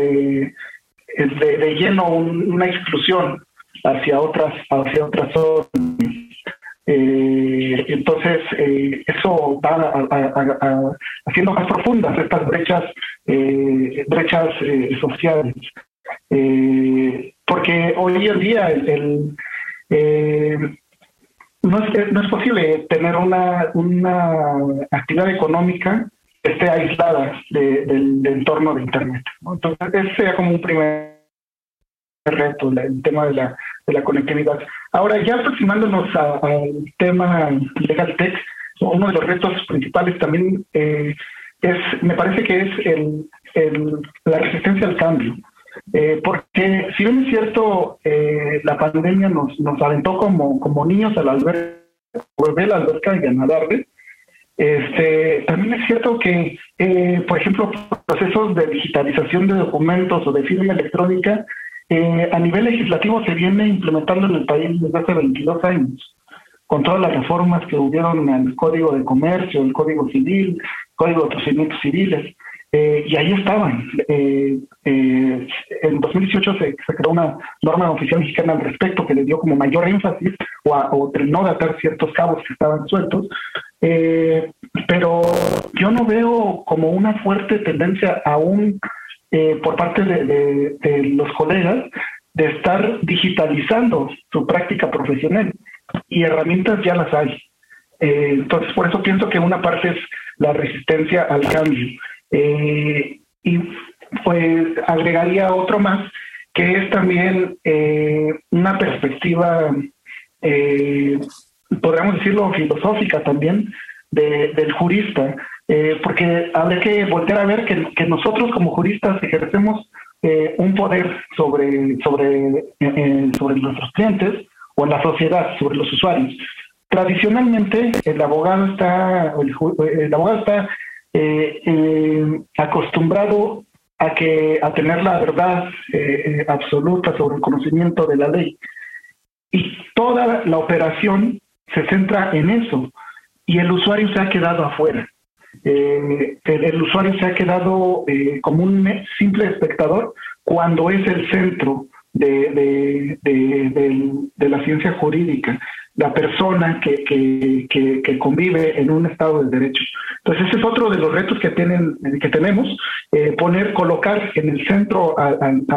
de lleno una exclusión hacia otras hacia otras zonas. Eh, entonces eso va haciendo más profundas estas brechas brechas sociales porque hoy en día el, no, es, no es posible tener una, una actividad económica esté aislada del, entorno de Internet. Entonces, ese sería como un primer reto, el tema de la, de la conectividad. Ahora, ya aproximándonos al tema Legal Tech, uno de los retos principales también eh, es, me parece que es el, el, la resistencia al cambio. Eh, porque si bien es cierto, eh, la pandemia nos, nos aventó como, como niños al alberca, volver a la alberca y a nadarle, este, también es cierto que, eh, por ejemplo, procesos de digitalización de documentos o de firma electrónica eh, a nivel legislativo se viene implementando en el país desde hace 22 años, con todas las reformas que hubieron el Código de Comercio, el Código Civil, Código de Procedimientos Civiles. Eh, y ahí estaban. Eh, eh, en 2018 se, creó una norma oficial mexicana al respecto que le dio como mayor énfasis o, a, o terminó de atar ciertos cabos que estaban sueltos. pero yo no veo como una fuerte tendencia aún por parte de, de, los colegas de estar digitalizando su práctica profesional y herramientas ya las hay. entonces, por eso pienso que una parte es la resistencia al cambio. Eh, y pues agregaría otro más, que es también eh, una perspectiva, eh, podríamos decirlo, filosófica también, del jurista, porque habría que volver a ver que, nosotros como juristas ejercemos un poder sobre, sobre, sobre nuestros clientes o en la sociedad, sobre los usuarios. Tradicionalmente, el abogado está, el abogado está eh, eh, acostumbrado a que a tener la verdad eh, absoluta sobre el conocimiento de la ley. Y toda la operación se centra en eso. Y el usuario se ha quedado afuera. El, usuario se ha quedado como un simple espectador cuando es el centro de, de, la ciencia jurídica, la persona que, que, convive en un estado de derecho. Entonces ese es otro de los retos que, tienen, que tenemos, eh, poner, colocar en el centro a,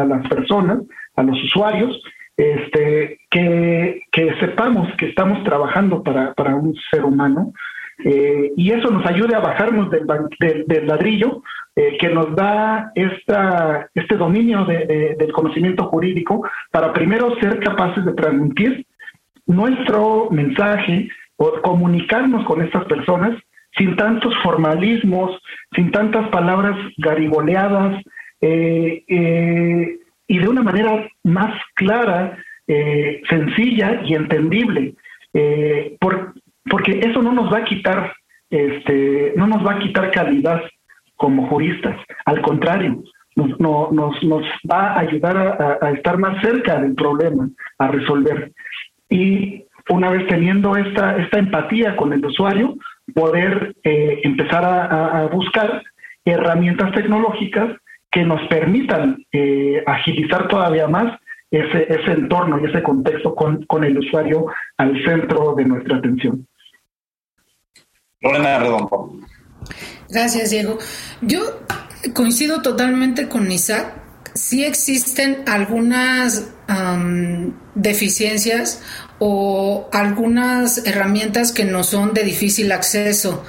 las personas, a los usuarios, este, que, sepamos que estamos trabajando para, para un ser humano eh, y eso nos ayude a bajarnos del, del, ladrillo eh, que nos da esta, este dominio del conocimiento jurídico para primero ser capaces de transmitir nuestro mensaje o comunicarnos con estas personas sin tantos formalismos, sin tantas palabras gariboleadas eh, y de una manera más clara, sencilla y entendible. Por, porque eso no nos va a quitar, este, no nos va a quitar calidad como juristas, al contrario, nos, nos, va a ayudar a, estar más cerca del problema, a resolver. Y una vez teniendo esta, esta empatía con el usuario, poder eh, empezar a, buscar herramientas tecnológicas que nos permitan eh, agilizar todavía más ese, ese entorno y ese contexto con, con el usuario al centro de nuestra atención. Lorena Redondo. Gracias, Diego. Yo coincido totalmente con Isaac. Sí existen algunas deficiencias o algunas herramientas que no son de difícil acceso.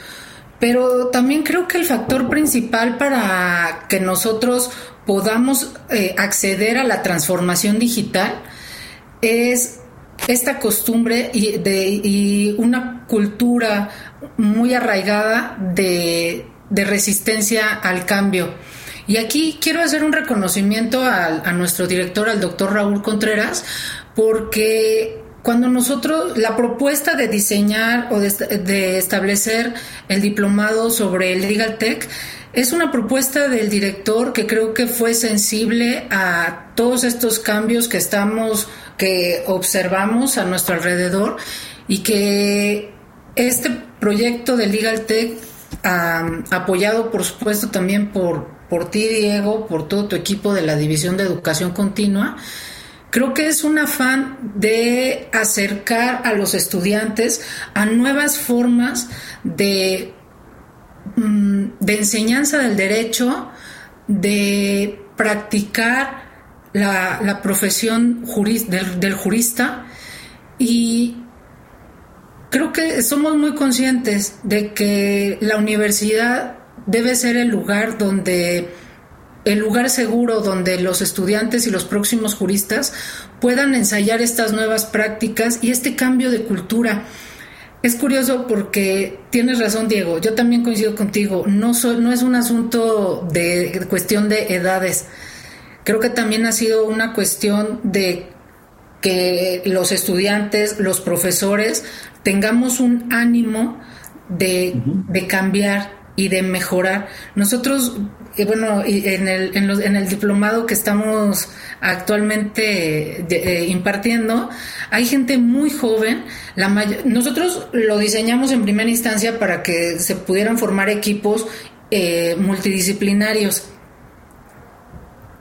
Pero también creo que el factor principal para que nosotros podamos eh, acceder a la transformación digital es esta costumbre y, una cultura muy arraigada de, resistencia al cambio. Y aquí quiero hacer un reconocimiento a nuestro director, al doctor Raúl Contreras, porque cuando nosotros, la propuesta de diseñar o de, establecer el diplomado sobre el Legal Tech es una propuesta del director que creo que fue sensible a todos estos cambios que estamos, que observamos a nuestro alrededor y que este proyecto de Legal Tech, apoyado por supuesto también por, por ti, Diego, por todo tu equipo de la División de Educación Continua, Creo que es un afán de acercar a los estudiantes a nuevas formas de, mm, de enseñanza del derecho, de practicar la, profesión del, del jurista. Y creo que somos muy conscientes de que la universidad debe ser el lugar donde el lugar seguro donde los estudiantes y los próximos juristas puedan ensayar estas nuevas prácticas y este cambio de cultura. Es curioso porque tienes razón, Diego. Yo también coincido contigo. No, no es un asunto de cuestión de edades. Creo que también ha sido una cuestión de que los estudiantes, los profesores, tengamos un ánimo de, de cambiar y de mejorar. Nosotros y bueno, en el, en, los, en el diplomado que estamos actualmente eh, impartiendo, hay gente muy joven. Nosotros lo diseñamos en primera instancia para que se pudieran formar equipos eh, multidisciplinarios.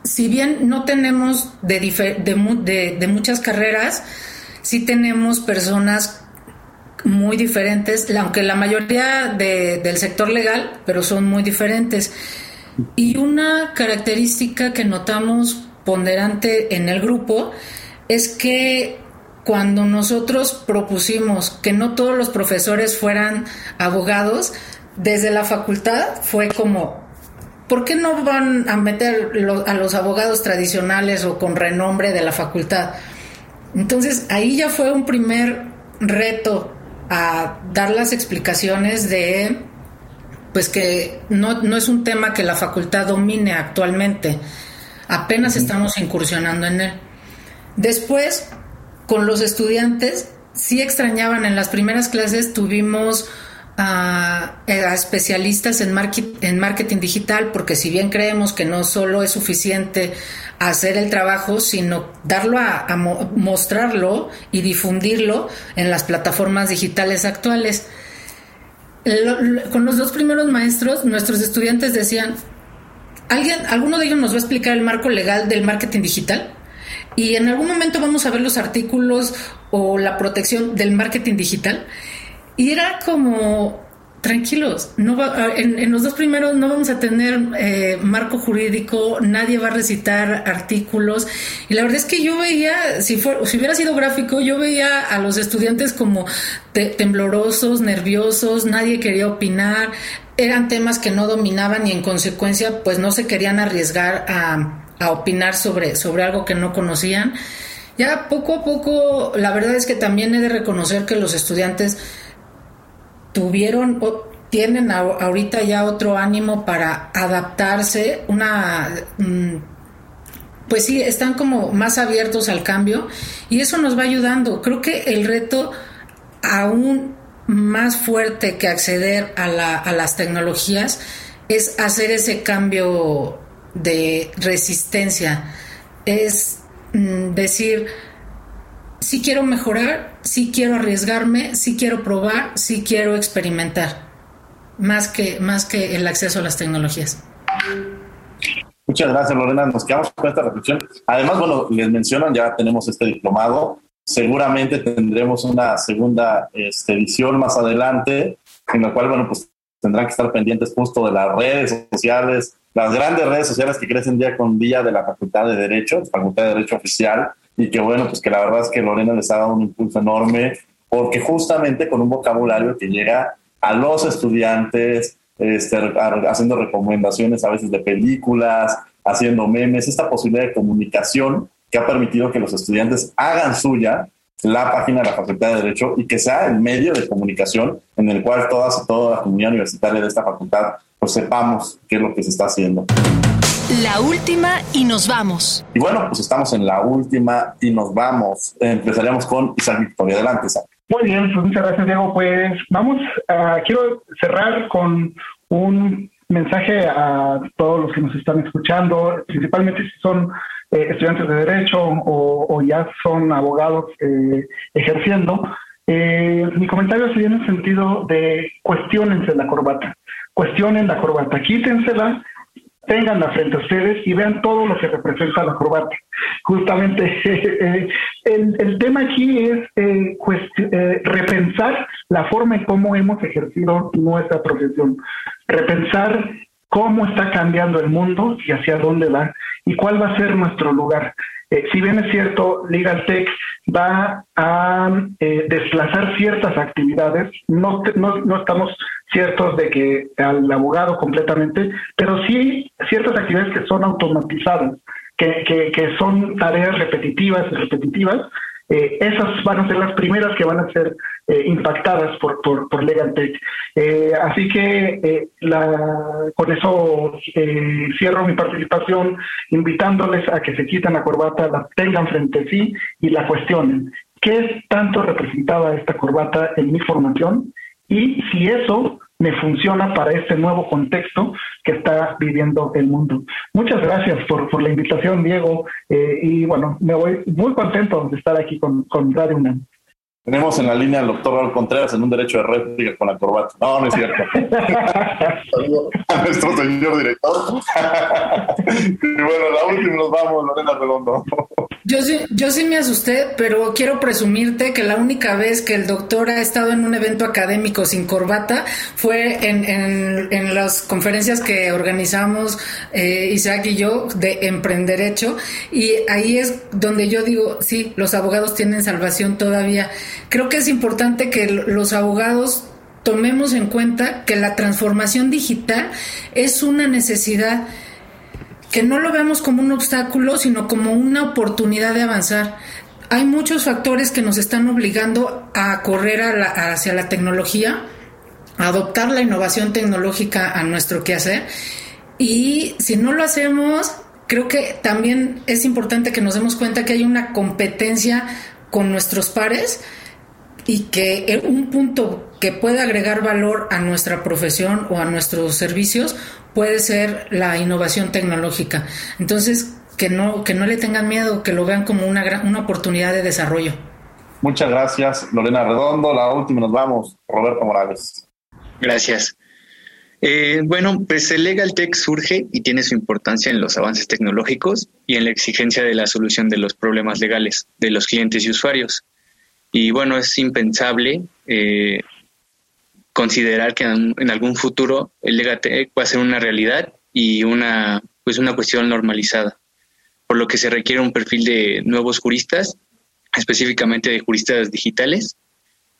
Si bien no tenemos de, de muchas carreras, sí tenemos personas muy diferentes, aunque la mayoría del sector legal, pero son muy diferentes. Y una característica que notamos ponderante en el grupo es que cuando nosotros propusimos que no todos los profesores fueran abogados, desde la facultad fue como, ¿por qué no van a meter a los abogados tradicionales o con renombre de la facultad? Entonces ahí ya fue un primer reto a dar las explicaciones de pues que no, no es un tema que la facultad domine actualmente. Apenas estamos incursionando en él. Después, con los estudiantes, sí extrañaban, en las primeras clases tuvimos a, especialistas en, marketing digital, porque si bien creemos que no solo es suficiente hacer el trabajo, sino darlo a mostrarlo y difundirlo en las plataformas digitales actuales con los dos primeros maestros, nuestros estudiantes decían, ¿alguien, alguno de ellos nos va a explicar el marco legal del marketing digital? Y en algún momento vamos a ver los artículos o la protección del marketing digital. Y era como, tranquilos, no va, en, los dos primeros no vamos a tener eh, marco jurídico, nadie va a recitar artículos. Y la verdad es que yo veía, si, si hubiera sido gráfico, yo veía a los estudiantes como temblorosos, nerviosos, nadie quería opinar, eran temas que no dominaban y en consecuencia pues no se querían arriesgar a, a opinar sobre, sobre algo que no conocían. Ya poco a poco, la verdad es que también he de reconocer que los estudiantes tuvieron o tienen ahorita ya otro ánimo para adaptarse, una mm, pues sí, están como más abiertos al cambio y eso nos va ayudando. Creo que el reto aún más fuerte que acceder a, a las tecnologías es hacer ese cambio de resistencia, es mm, decir, si quiero mejorar, si quiero arriesgarme, si quiero probar, si quiero experimentar, más que, más que el acceso a las tecnologías. Muchas gracias, Lorena. Nos quedamos con esta reflexión. Además, bueno, les mencionan, ya tenemos este diplomado. Seguramente tendremos una segunda este, edición más adelante, en la cual, bueno, pues tendrán que estar pendientes justo de las redes sociales, las grandes redes sociales que crecen día con día de la Facultad de Derecho, Facultad de Derecho Oficial, y que bueno, pues que la verdad es que Lorena les ha dado un impulso enorme, porque justamente con un vocabulario que llega a los estudiantes, este, haciendo recomendaciones a veces de películas, haciendo memes, esta posibilidad de comunicación que ha permitido que los estudiantes hagan suya la página de la Facultad de Derecho y que sea el medio de comunicación en el cual todas y toda la comunidad universitaria de esta facultad pues sepamos qué es lo que se está haciendo. La última y nos vamos. Y bueno, pues estamos en la última y nos vamos. Empezaríamos con Isaac Victoria. Adelante, Isaac. Muy bien, pues muchas gracias, Diego. Pues vamos, a, quiero cerrar con un mensaje a todos los que nos están escuchando, principalmente si son eh, estudiantes de derecho o, ya son abogados eh, ejerciendo. Eh, mi comentario sería en el sentido de cuestionense la corbata, cuestionen la corbata, quítensela, tenganla frente a ustedes y vean todo lo que representa la corbata. Justamente el, el, tema aquí es repensar la forma en cómo hemos ejercido nuestra profesión, repensar cómo está cambiando el mundo y hacia dónde va y cuál va a ser nuestro lugar. Eh, si bien es cierto, Legal Tech va a eh, desplazar ciertas actividades, no, no, estamos ciertos de que al abogado completamente, pero sí ciertas actividades que son automatizadas, que, que, que son tareas repetitivas y repetitivas, eh, esas van a ser las primeras que van a ser eh, impactadas por, por, por Legal Tech. Eh, así que la, con eso cierro mi participación invitándoles a que se quiten la corbata, la tengan frente a sí y la cuestionen. ¿Qué es tanto representada esta corbata en mi formación? Y si eso me funciona para este nuevo contexto que está viviendo el mundo. Muchas gracias por, por la invitación, Diego, eh, y bueno, me voy muy contento de estar aquí con, con Radio UNAM. Tenemos en la línea al doctor Raúl Contreras en un derecho de réplica con la corbata. No, no es cierto. a nuestro señor director. y bueno, la última nos vamos, Lorena Redondo. Yo sí, yo sí me asusté, pero quiero presumirte que la única vez que el doctor ha estado en un evento académico sin corbata fue en, en, las conferencias que organizamos eh, Isaac y yo de Emprenderecho. Y ahí es donde yo digo, sí, los abogados tienen salvación todavía Creo que es importante que los abogados tomemos en cuenta que la transformación digital es una necesidad que no lo veamos como un obstáculo, sino como una oportunidad de avanzar. Hay muchos factores que nos están obligando a correr hacia la tecnología, a adoptar la innovación tecnológica a nuestro quehacer. Y si no lo hacemos, creo que también es importante que nos demos cuenta que hay una competencia con nuestros pares y que un punto que puede agregar valor a nuestra profesión o a nuestros servicios puede ser la innovación tecnológica. Entonces, que no, que no le tengan miedo, que lo vean como una, gran, una oportunidad de desarrollo. Muchas gracias, Lorena Redondo. La última nos vamos, Roberto Morales. Gracias. Eh, bueno, pues el Legal Tech surge y tiene su importancia en los avances tecnológicos y en la exigencia de la solución de los problemas legales de los clientes y usuarios. Y bueno, es impensable eh, considerar que en, algún futuro el Legatec va a ser una realidad y una, pues una cuestión normalizada, por lo que se requiere un perfil de nuevos juristas, específicamente de juristas digitales.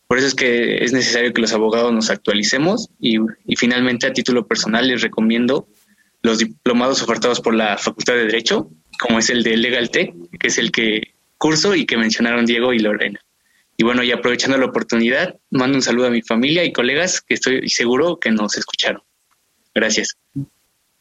Por eso es que es necesario que los abogados nos actualicemos y, y finalmente a título personal les recomiendo los diplomados ofertados por la Facultad de Derecho, como es el de Legal Tech, que es el que curso y que mencionaron Diego y Lorena. Y bueno, y aprovechando la oportunidad, mando un saludo a mi familia y colegas que estoy seguro que nos escucharon. Gracias.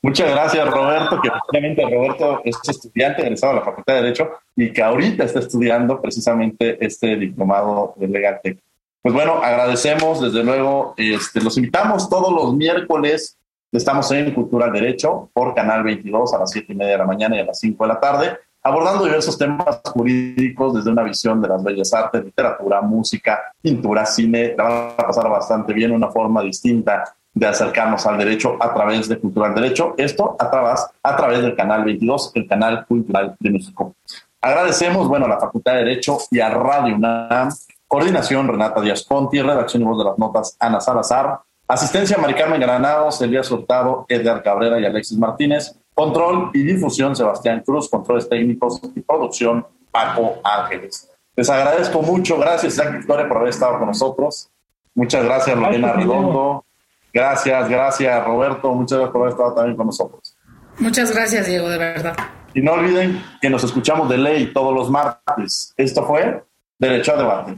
Muchas gracias, Roberto, que efectivamente Roberto es estudiante egresado de la Facultad de Derecho y que ahorita está estudiando precisamente este diplomado de Legal Tech. Pues bueno, agradecemos, desde luego, este, los invitamos todos los miércoles, estamos en Cultura Derecho por Canal 22 a las 7 y media de la mañana y a las 5 de la tarde abordando diversos temas jurídicos desde una visión de las bellas artes, literatura, música, pintura, cine. La van a pasar bastante bien, una forma distinta de acercarnos al derecho a través de Cultural Derecho. Esto a través, a través del canal 22, el canal cultural de México. Agradecemos, bueno, a la Facultad de Derecho y a Radio UNAM. Coordinación Renata Díaz Ponti, redacción y voz de las notas Ana Salazar, Asistencia Maricarmen Granados, Elías Hurtado, Edgar Cabrera y Alexis Martínez. Control y difusión Sebastián Cruz, controles técnicos y producción Paco Ángeles. Les agradezco mucho, gracias Isaac Victoria por haber estado con nosotros. Muchas gracias Lorena Redondo. Gracias, gracias Roberto, muchas gracias por haber estado también con nosotros. Muchas gracias Diego, de verdad. Y no olviden que nos escuchamos de ley todos los martes. Esto fue Derecho a Debate.